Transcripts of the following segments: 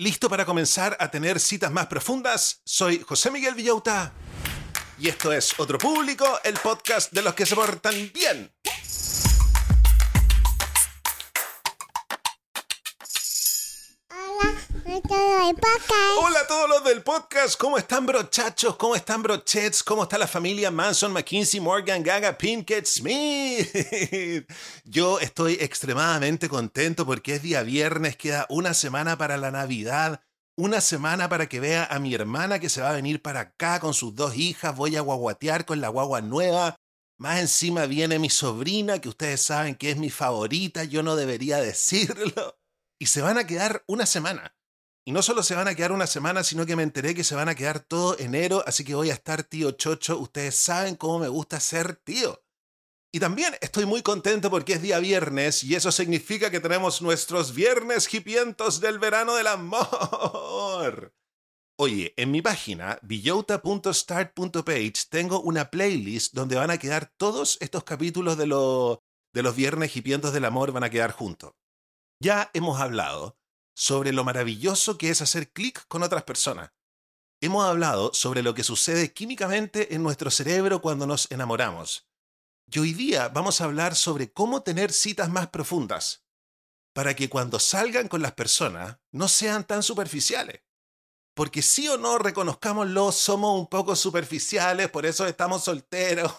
¿Listo para comenzar a tener citas más profundas? Soy José Miguel Villauta. Y esto es Otro Público, el podcast de los que se portan bien. Hola a todos los del podcast, ¿cómo están brochachos? ¿Cómo están brochets? ¿Cómo está la familia Manson, McKinsey, Morgan, Gaga, Pinkett, Smith? Yo estoy extremadamente contento porque es día viernes, queda una semana para la Navidad, una semana para que vea a mi hermana que se va a venir para acá con sus dos hijas, voy a guaguatear con la guagua nueva. Más encima viene mi sobrina, que ustedes saben que es mi favorita, yo no debería decirlo. Y se van a quedar una semana. Y no solo se van a quedar una semana, sino que me enteré que se van a quedar todo enero, así que voy a estar tío chocho. Ustedes saben cómo me gusta ser tío. Y también estoy muy contento porque es día viernes y eso significa que tenemos nuestros viernes hipientos del verano del amor. Oye, en mi página, villota.start.page, tengo una playlist donde van a quedar todos estos capítulos de, de los viernes hipientos del amor, van a quedar juntos. Ya hemos hablado sobre lo maravilloso que es hacer clic con otras personas. Hemos hablado sobre lo que sucede químicamente en nuestro cerebro cuando nos enamoramos. Y hoy día vamos a hablar sobre cómo tener citas más profundas, para que cuando salgan con las personas no sean tan superficiales. Porque sí o no, reconozcámoslo, somos un poco superficiales, por eso estamos solteros.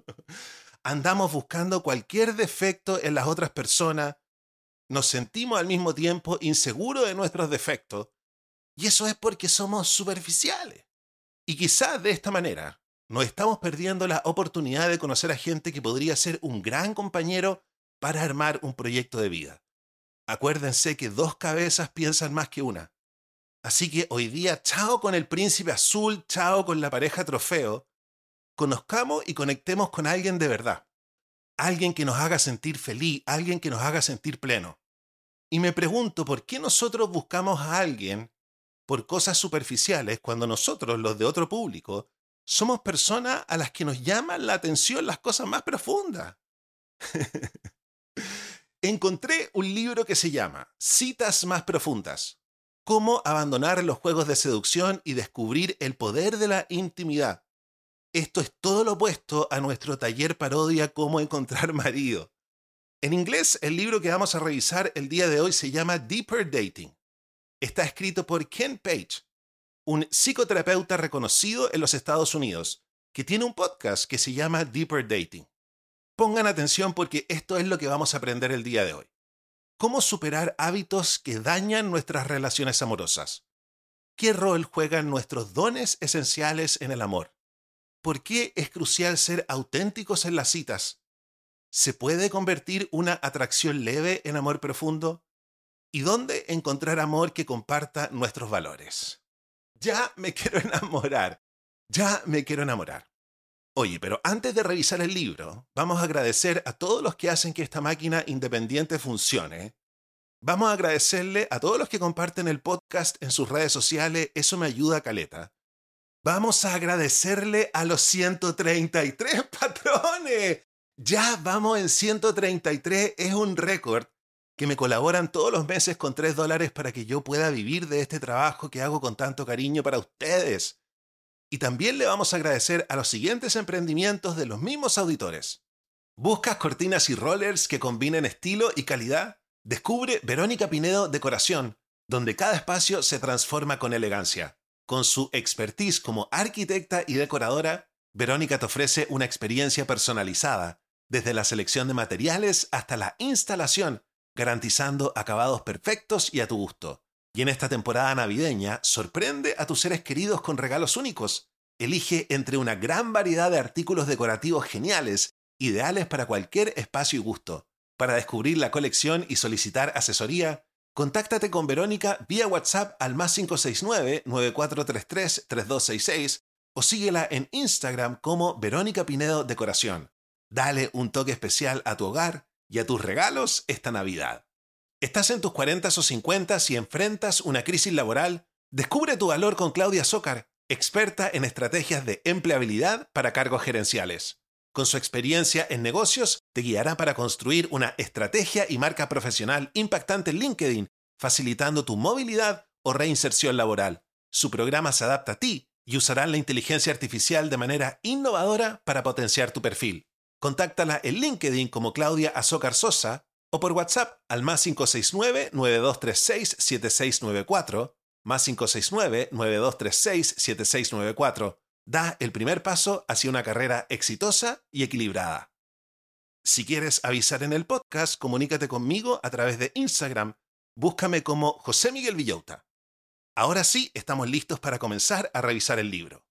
Andamos buscando cualquier defecto en las otras personas nos sentimos al mismo tiempo inseguros de nuestros defectos, y eso es porque somos superficiales. Y quizás de esta manera nos estamos perdiendo la oportunidad de conocer a gente que podría ser un gran compañero para armar un proyecto de vida. Acuérdense que dos cabezas piensan más que una. Así que hoy día, chao con el príncipe azul, chao con la pareja trofeo. Conozcamos y conectemos con alguien de verdad alguien que nos haga sentir feliz, alguien que nos haga sentir pleno. Y me pregunto por qué nosotros buscamos a alguien por cosas superficiales cuando nosotros, los de otro público, somos personas a las que nos llaman la atención las cosas más profundas. Encontré un libro que se llama Citas más profundas. Cómo abandonar los juegos de seducción y descubrir el poder de la intimidad esto es todo lo opuesto a nuestro taller parodia Cómo encontrar marido. En inglés, el libro que vamos a revisar el día de hoy se llama Deeper Dating. Está escrito por Ken Page, un psicoterapeuta reconocido en los Estados Unidos, que tiene un podcast que se llama Deeper Dating. Pongan atención porque esto es lo que vamos a aprender el día de hoy. ¿Cómo superar hábitos que dañan nuestras relaciones amorosas? ¿Qué rol juegan nuestros dones esenciales en el amor? ¿Por qué es crucial ser auténticos en las citas? ¿Se puede convertir una atracción leve en amor profundo? ¿Y dónde encontrar amor que comparta nuestros valores? Ya me quiero enamorar. Ya me quiero enamorar. Oye, pero antes de revisar el libro, vamos a agradecer a todos los que hacen que esta máquina independiente funcione. Vamos a agradecerle a todos los que comparten el podcast en sus redes sociales, eso me ayuda a caleta. Vamos a agradecerle a los 133 patrones. Ya vamos en 133, es un récord que me colaboran todos los meses con 3 dólares para que yo pueda vivir de este trabajo que hago con tanto cariño para ustedes. Y también le vamos a agradecer a los siguientes emprendimientos de los mismos auditores. ¿Buscas cortinas y rollers que combinen estilo y calidad? Descubre Verónica Pinedo Decoración, donde cada espacio se transforma con elegancia. Con su expertise como arquitecta y decoradora, Verónica te ofrece una experiencia personalizada, desde la selección de materiales hasta la instalación, garantizando acabados perfectos y a tu gusto. Y en esta temporada navideña, sorprende a tus seres queridos con regalos únicos. Elige entre una gran variedad de artículos decorativos geniales, ideales para cualquier espacio y gusto. Para descubrir la colección y solicitar asesoría, Contáctate con Verónica vía WhatsApp al más 569-9433-3266 o síguela en Instagram como Verónica Pinedo Decoración. Dale un toque especial a tu hogar y a tus regalos esta Navidad. ¿Estás en tus 40 o 50 y enfrentas una crisis laboral? Descubre tu valor con Claudia Zócar, experta en estrategias de empleabilidad para cargos gerenciales. Con su experiencia en negocios, te guiará para construir una estrategia y marca profesional impactante en LinkedIn, facilitando tu movilidad o reinserción laboral. Su programa se adapta a ti y usarán la inteligencia artificial de manera innovadora para potenciar tu perfil. Contáctala en LinkedIn como Claudia Azócar Sosa o por WhatsApp al más 569-9236-7694, más 569-9236-7694. Da el primer paso hacia una carrera exitosa y equilibrada. Si quieres avisar en el podcast, comunícate conmigo a través de Instagram. Búscame como José Miguel Villauta. Ahora sí, estamos listos para comenzar a revisar el libro.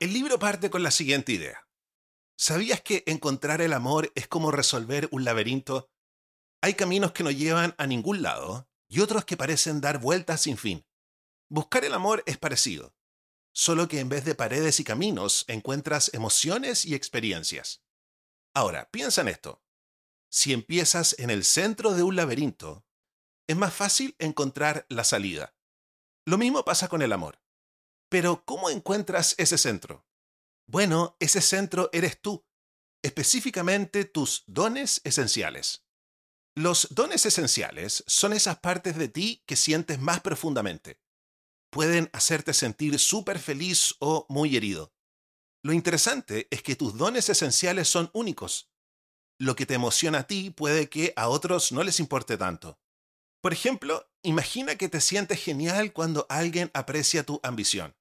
El libro parte con la siguiente idea. ¿Sabías que encontrar el amor es como resolver un laberinto? Hay caminos que no llevan a ningún lado y otros que parecen dar vueltas sin fin. Buscar el amor es parecido, solo que en vez de paredes y caminos encuentras emociones y experiencias. Ahora, piensa en esto. Si empiezas en el centro de un laberinto, es más fácil encontrar la salida. Lo mismo pasa con el amor. Pero, ¿cómo encuentras ese centro? Bueno, ese centro eres tú, específicamente tus dones esenciales. Los dones esenciales son esas partes de ti que sientes más profundamente. Pueden hacerte sentir súper feliz o muy herido. Lo interesante es que tus dones esenciales son únicos lo que te emociona a ti puede que a otros no les importe tanto. Por ejemplo, imagina que te sientes genial cuando alguien aprecia tu ambición.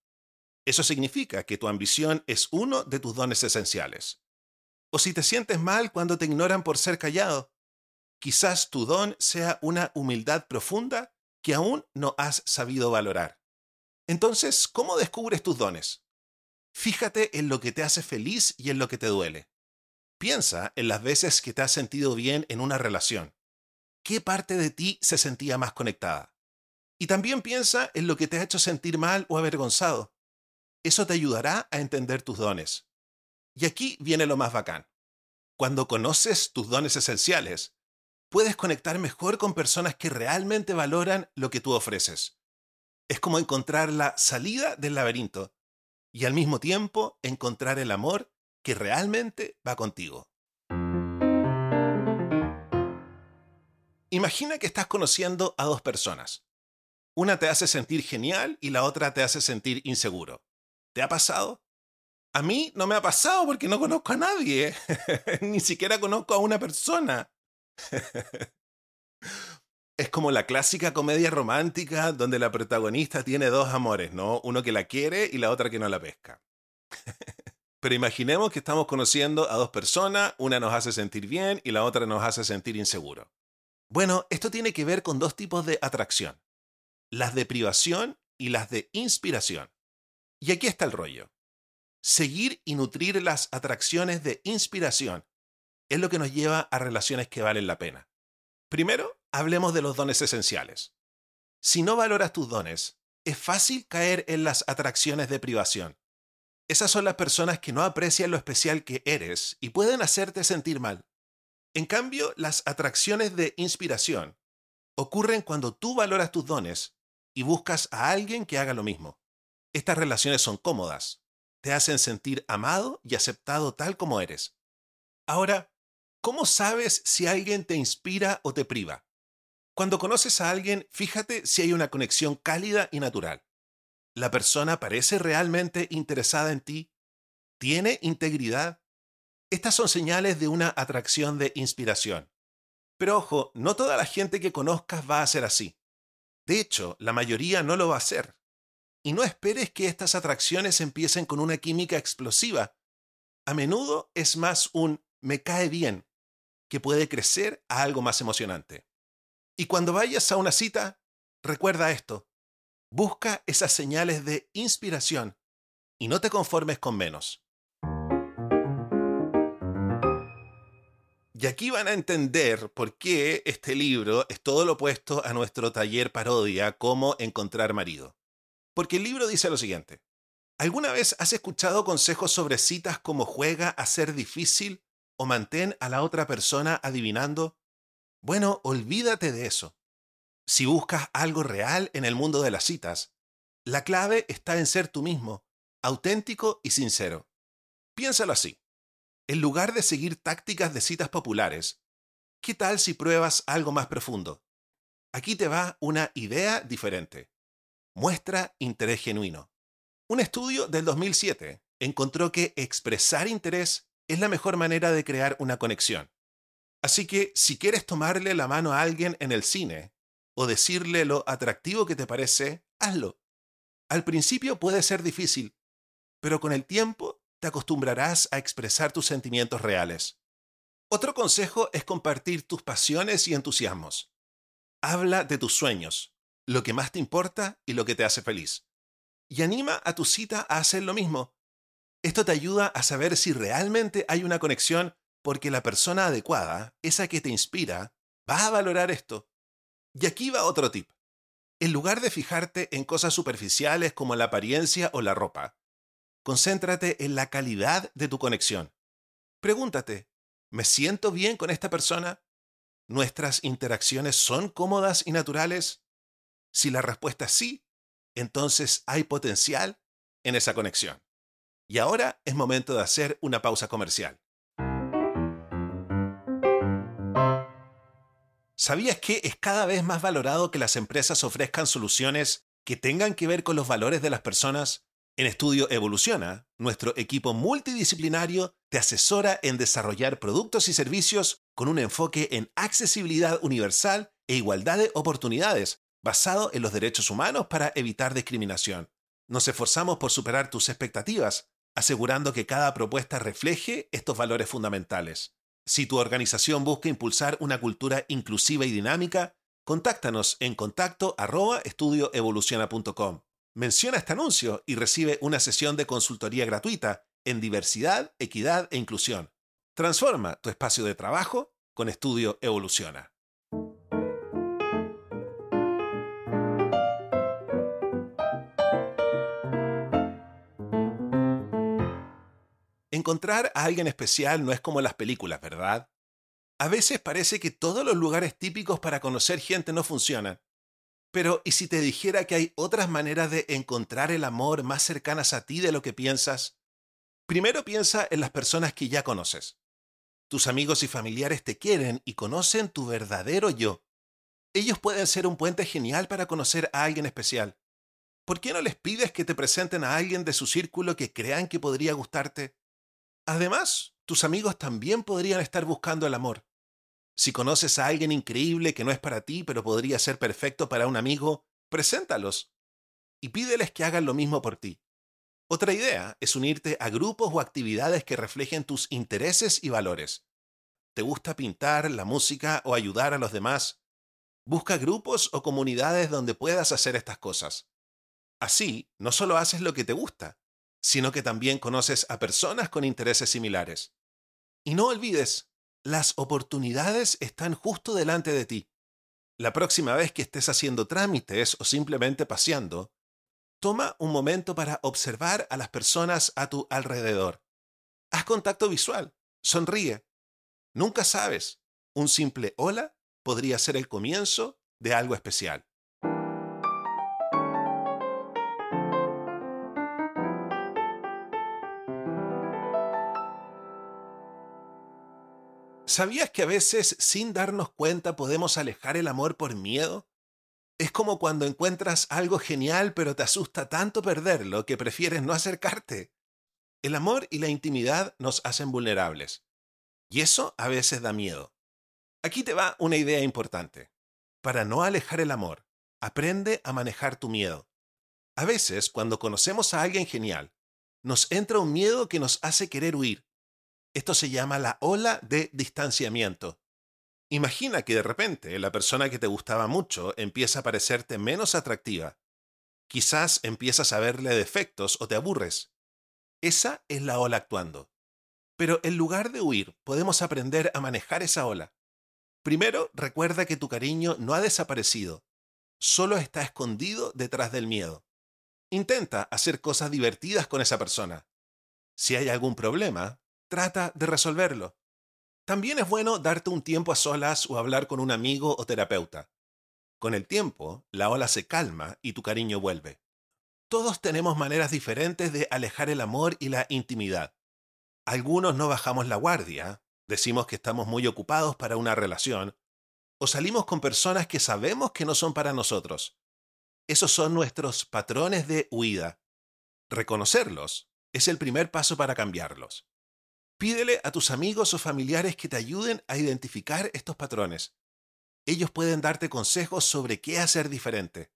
Eso significa que tu ambición es uno de tus dones esenciales. O si te sientes mal cuando te ignoran por ser callado, quizás tu don sea una humildad profunda que aún no has sabido valorar. Entonces, ¿cómo descubres tus dones? Fíjate en lo que te hace feliz y en lo que te duele. Piensa en las veces que te has sentido bien en una relación. ¿Qué parte de ti se sentía más conectada? Y también piensa en lo que te ha hecho sentir mal o avergonzado. Eso te ayudará a entender tus dones. Y aquí viene lo más bacán. Cuando conoces tus dones esenciales, puedes conectar mejor con personas que realmente valoran lo que tú ofreces. Es como encontrar la salida del laberinto y al mismo tiempo encontrar el amor que realmente va contigo. Imagina que estás conociendo a dos personas. Una te hace sentir genial y la otra te hace sentir inseguro. ¿Te ha pasado? A mí no me ha pasado porque no conozco a nadie. Ni siquiera conozco a una persona. es como la clásica comedia romántica donde la protagonista tiene dos amores, ¿no? Uno que la quiere y la otra que no la pesca. Pero imaginemos que estamos conociendo a dos personas, una nos hace sentir bien y la otra nos hace sentir inseguro. Bueno, esto tiene que ver con dos tipos de atracción, las de privación y las de inspiración. Y aquí está el rollo. Seguir y nutrir las atracciones de inspiración es lo que nos lleva a relaciones que valen la pena. Primero, hablemos de los dones esenciales. Si no valoras tus dones, es fácil caer en las atracciones de privación. Esas son las personas que no aprecian lo especial que eres y pueden hacerte sentir mal. En cambio, las atracciones de inspiración ocurren cuando tú valoras tus dones y buscas a alguien que haga lo mismo. Estas relaciones son cómodas, te hacen sentir amado y aceptado tal como eres. Ahora, ¿cómo sabes si alguien te inspira o te priva? Cuando conoces a alguien, fíjate si hay una conexión cálida y natural. ¿La persona parece realmente interesada en ti? ¿Tiene integridad? Estas son señales de una atracción de inspiración. Pero ojo, no toda la gente que conozcas va a ser así. De hecho, la mayoría no lo va a hacer. Y no esperes que estas atracciones empiecen con una química explosiva. A menudo es más un me cae bien, que puede crecer a algo más emocionante. Y cuando vayas a una cita, recuerda esto. Busca esas señales de inspiración y no te conformes con menos. Y aquí van a entender por qué este libro es todo lo opuesto a nuestro taller parodia Cómo encontrar marido. Porque el libro dice lo siguiente. ¿Alguna vez has escuchado consejos sobre citas como juega a ser difícil o mantén a la otra persona adivinando? Bueno, olvídate de eso. Si buscas algo real en el mundo de las citas, la clave está en ser tú mismo, auténtico y sincero. Piénsalo así. En lugar de seguir tácticas de citas populares, ¿Qué tal si pruebas algo más profundo? Aquí te va una idea diferente. Muestra interés genuino. Un estudio del 2007 encontró que expresar interés es la mejor manera de crear una conexión. Así que si quieres tomarle la mano a alguien en el cine o decirle lo atractivo que te parece, hazlo. Al principio puede ser difícil, pero con el tiempo te acostumbrarás a expresar tus sentimientos reales. Otro consejo es compartir tus pasiones y entusiasmos. Habla de tus sueños, lo que más te importa y lo que te hace feliz. Y anima a tu cita a hacer lo mismo. Esto te ayuda a saber si realmente hay una conexión porque la persona adecuada, esa que te inspira, va a valorar esto. Y aquí va otro tip. En lugar de fijarte en cosas superficiales como la apariencia o la ropa, concéntrate en la calidad de tu conexión. Pregúntate, ¿me siento bien con esta persona? ¿Nuestras interacciones son cómodas y naturales? Si la respuesta es sí, entonces hay potencial en esa conexión. Y ahora es momento de hacer una pausa comercial. ¿Sabías que es cada vez más valorado que las empresas ofrezcan soluciones que tengan que ver con los valores de las personas? En Estudio Evoluciona, nuestro equipo multidisciplinario te asesora en desarrollar productos y servicios con un enfoque en accesibilidad universal e igualdad de oportunidades, basado en los derechos humanos para evitar discriminación. Nos esforzamos por superar tus expectativas, asegurando que cada propuesta refleje estos valores fundamentales. Si tu organización busca impulsar una cultura inclusiva y dinámica, contáctanos en contacto estudioevoluciona.com. Menciona este anuncio y recibe una sesión de consultoría gratuita en diversidad, equidad e inclusión. Transforma tu espacio de trabajo con Estudio Evoluciona. Encontrar a alguien especial no es como las películas, ¿verdad? A veces parece que todos los lugares típicos para conocer gente no funcionan. Pero, ¿y si te dijera que hay otras maneras de encontrar el amor más cercanas a ti de lo que piensas? Primero piensa en las personas que ya conoces. Tus amigos y familiares te quieren y conocen tu verdadero yo. Ellos pueden ser un puente genial para conocer a alguien especial. ¿Por qué no les pides que te presenten a alguien de su círculo que crean que podría gustarte? Además, tus amigos también podrían estar buscando el amor. Si conoces a alguien increíble que no es para ti, pero podría ser perfecto para un amigo, preséntalos y pídeles que hagan lo mismo por ti. Otra idea es unirte a grupos o actividades que reflejen tus intereses y valores. ¿Te gusta pintar, la música o ayudar a los demás? Busca grupos o comunidades donde puedas hacer estas cosas. Así, no solo haces lo que te gusta, sino que también conoces a personas con intereses similares. Y no olvides, las oportunidades están justo delante de ti. La próxima vez que estés haciendo trámites o simplemente paseando, toma un momento para observar a las personas a tu alrededor. Haz contacto visual, sonríe. Nunca sabes, un simple hola podría ser el comienzo de algo especial. ¿Sabías que a veces sin darnos cuenta podemos alejar el amor por miedo? Es como cuando encuentras algo genial pero te asusta tanto perderlo que prefieres no acercarte. El amor y la intimidad nos hacen vulnerables. Y eso a veces da miedo. Aquí te va una idea importante. Para no alejar el amor, aprende a manejar tu miedo. A veces, cuando conocemos a alguien genial, nos entra un miedo que nos hace querer huir, esto se llama la ola de distanciamiento. Imagina que de repente la persona que te gustaba mucho empieza a parecerte menos atractiva. Quizás empiezas a verle defectos o te aburres. Esa es la ola actuando. Pero en lugar de huir, podemos aprender a manejar esa ola. Primero, recuerda que tu cariño no ha desaparecido, solo está escondido detrás del miedo. Intenta hacer cosas divertidas con esa persona. Si hay algún problema, trata de resolverlo. También es bueno darte un tiempo a solas o hablar con un amigo o terapeuta. Con el tiempo, la ola se calma y tu cariño vuelve. Todos tenemos maneras diferentes de alejar el amor y la intimidad. Algunos no bajamos la guardia, decimos que estamos muy ocupados para una relación, o salimos con personas que sabemos que no son para nosotros. Esos son nuestros patrones de huida. Reconocerlos es el primer paso para cambiarlos. Pídele a tus amigos o familiares que te ayuden a identificar estos patrones. Ellos pueden darte consejos sobre qué hacer diferente.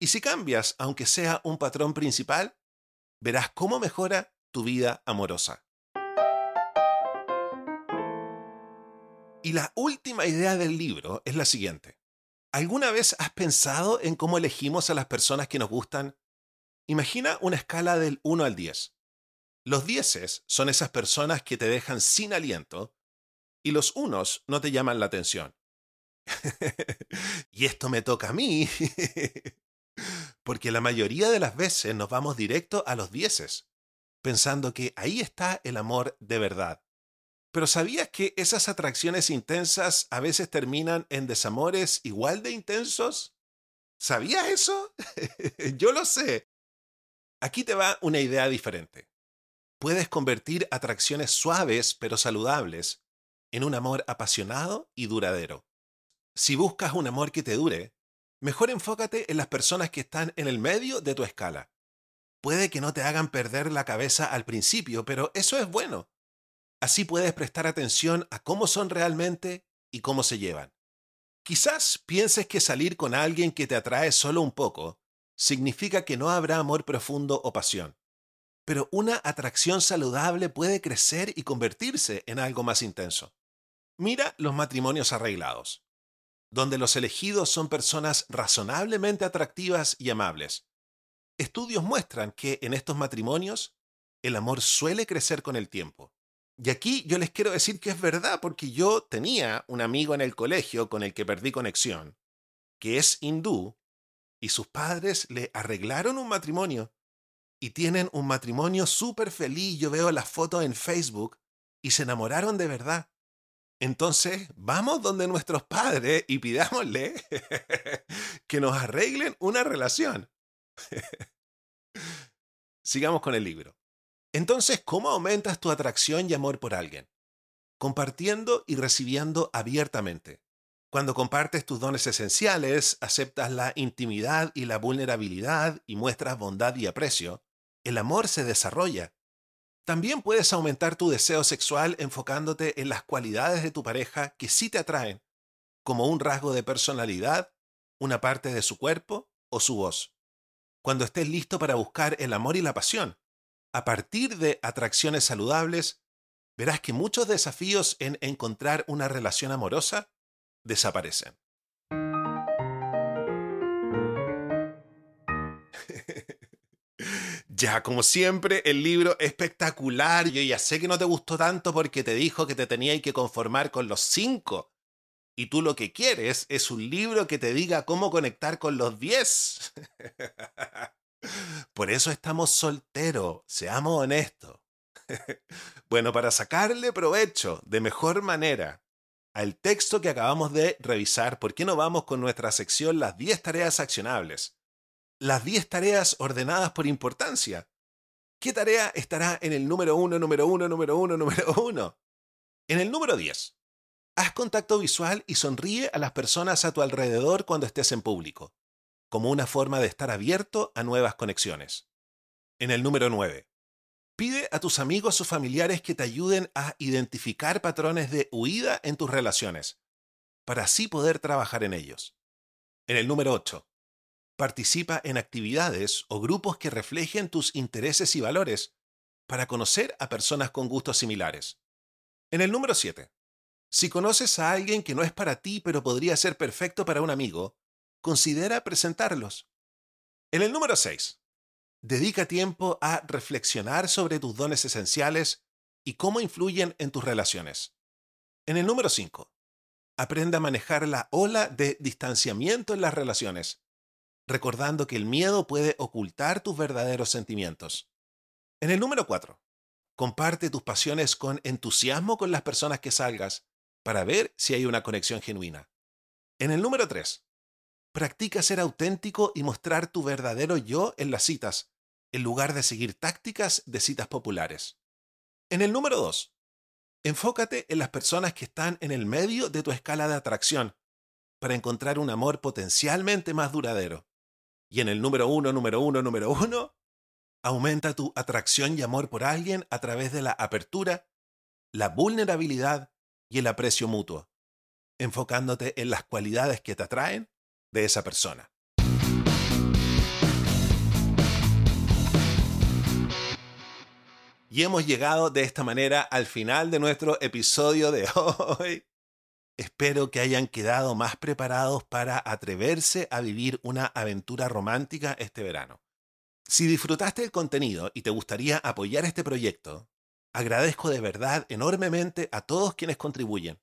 Y si cambias, aunque sea un patrón principal, verás cómo mejora tu vida amorosa. Y la última idea del libro es la siguiente. ¿Alguna vez has pensado en cómo elegimos a las personas que nos gustan? Imagina una escala del 1 al 10. Los 10 son esas personas que te dejan sin aliento y los unos no te llaman la atención. y esto me toca a mí, porque la mayoría de las veces nos vamos directo a los 10, pensando que ahí está el amor de verdad. Pero ¿sabías que esas atracciones intensas a veces terminan en desamores igual de intensos? ¿Sabías eso? Yo lo sé. Aquí te va una idea diferente. Puedes convertir atracciones suaves pero saludables en un amor apasionado y duradero. Si buscas un amor que te dure, mejor enfócate en las personas que están en el medio de tu escala. Puede que no te hagan perder la cabeza al principio, pero eso es bueno Así puedes prestar atención a cómo son realmente y cómo se llevan. Quizás pienses que salir con alguien que te atrae solo un poco significa que no habrá amor profundo o pasión. Pero una atracción saludable puede crecer y convertirse en algo más intenso. Mira los matrimonios arreglados, donde los elegidos son personas razonablemente atractivas y amables. Estudios muestran que en estos matrimonios el amor suele crecer con el tiempo. Y aquí yo les quiero decir que es verdad, porque yo tenía un amigo en el colegio con el que perdí conexión, que es hindú, y sus padres le arreglaron un matrimonio. Y tienen un matrimonio súper feliz. Yo veo las fotos en Facebook y se enamoraron de verdad. Entonces, vamos donde nuestros padres y pidámosle que nos arreglen una relación. Sigamos con el libro. Entonces, ¿cómo aumentas tu atracción y amor por alguien? Compartiendo y recibiendo abiertamente. Cuando compartes tus dones esenciales, aceptas la intimidad y la vulnerabilidad y muestras bondad y aprecio, el amor se desarrolla. También puedes aumentar tu deseo sexual enfocándote en las cualidades de tu pareja que sí te atraen, como un rasgo de personalidad, una parte de su cuerpo o su voz. Cuando estés listo para buscar el amor y la pasión, a partir de atracciones saludables, verás que muchos desafíos en encontrar una relación amorosa desaparecen. Ya, como siempre, el libro espectacular. Yo ya sé que no te gustó tanto porque te dijo que te tenías que conformar con los cinco. Y tú lo que quieres es un libro que te diga cómo conectar con los diez. Por eso estamos solteros, seamos honestos. bueno, para sacarle provecho de mejor manera al texto que acabamos de revisar, ¿por qué no vamos con nuestra sección Las 10 tareas accionables? Las 10 tareas ordenadas por importancia. ¿Qué tarea estará en el número 1, número 1, número 1, número 1? En el número 10. Haz contacto visual y sonríe a las personas a tu alrededor cuando estés en público como una forma de estar abierto a nuevas conexiones. En el número 9. Pide a tus amigos o familiares que te ayuden a identificar patrones de huida en tus relaciones, para así poder trabajar en ellos. En el número 8. Participa en actividades o grupos que reflejen tus intereses y valores para conocer a personas con gustos similares. En el número 7. Si conoces a alguien que no es para ti pero podría ser perfecto para un amigo, considera presentarlos. En el número 6, dedica tiempo a reflexionar sobre tus dones esenciales y cómo influyen en tus relaciones. En el número 5, aprende a manejar la ola de distanciamiento en las relaciones, recordando que el miedo puede ocultar tus verdaderos sentimientos. En el número 4, comparte tus pasiones con entusiasmo con las personas que salgas para ver si hay una conexión genuina. En el número 3, Practica ser auténtico y mostrar tu verdadero yo en las citas, en lugar de seguir tácticas de citas populares. En el número 2. Enfócate en las personas que están en el medio de tu escala de atracción para encontrar un amor potencialmente más duradero. Y en el número uno, número uno, número uno, aumenta tu atracción y amor por alguien a través de la apertura, la vulnerabilidad y el aprecio mutuo, enfocándote en las cualidades que te atraen de esa persona. Y hemos llegado de esta manera al final de nuestro episodio de hoy. Espero que hayan quedado más preparados para atreverse a vivir una aventura romántica este verano. Si disfrutaste el contenido y te gustaría apoyar este proyecto, agradezco de verdad enormemente a todos quienes contribuyen.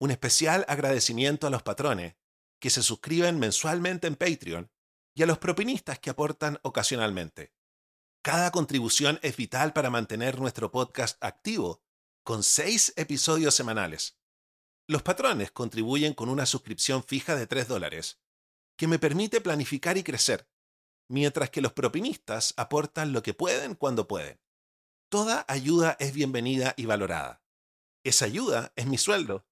Un especial agradecimiento a los patrones, que se suscriben mensualmente en Patreon, y a los propinistas que aportan ocasionalmente. Cada contribución es vital para mantener nuestro podcast activo, con seis episodios semanales. Los patrones contribuyen con una suscripción fija de 3 dólares, que me permite planificar y crecer, mientras que los propinistas aportan lo que pueden cuando pueden. Toda ayuda es bienvenida y valorada. Esa ayuda es mi sueldo.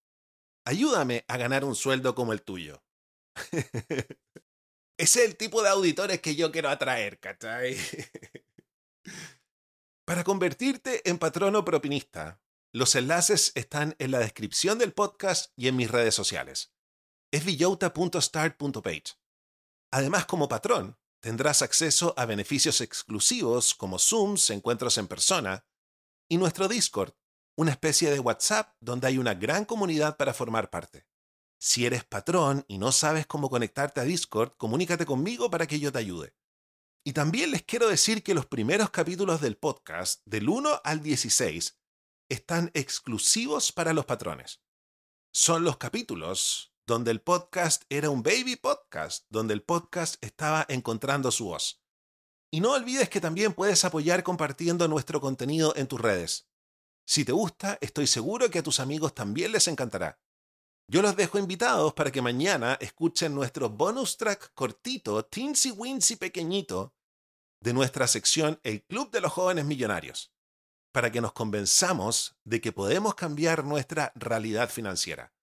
Ayúdame a ganar un sueldo como el tuyo. Ese es el tipo de auditores que yo quiero atraer, ¿cachai? Para convertirte en patrono propinista, los enlaces están en la descripción del podcast y en mis redes sociales. Es villota.start.page. Además, como patrón, tendrás acceso a beneficios exclusivos como Zooms, encuentros en persona, y nuestro Discord, una especie de WhatsApp donde hay una gran comunidad para formar parte. Si eres patrón y no sabes cómo conectarte a Discord, comunícate conmigo para que yo te ayude. Y también les quiero decir que los primeros capítulos del podcast, del 1 al 16, están exclusivos para los patrones. Son los capítulos donde el podcast era un baby podcast, donde el podcast estaba encontrando su voz. Y no olvides que también puedes apoyar compartiendo nuestro contenido en tus redes. Si te gusta, estoy seguro que a tus amigos también les encantará. Yo los dejo invitados para que mañana escuchen nuestro bonus track cortito, teensy wincy pequeñito, de nuestra sección El Club de los Jóvenes Millonarios, para que nos convenzamos de que podemos cambiar nuestra realidad financiera.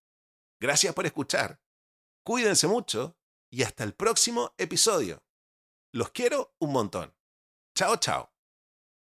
Gracias por escuchar. Cuídense mucho y hasta el próximo episodio. Los quiero un montón. Chao, chao.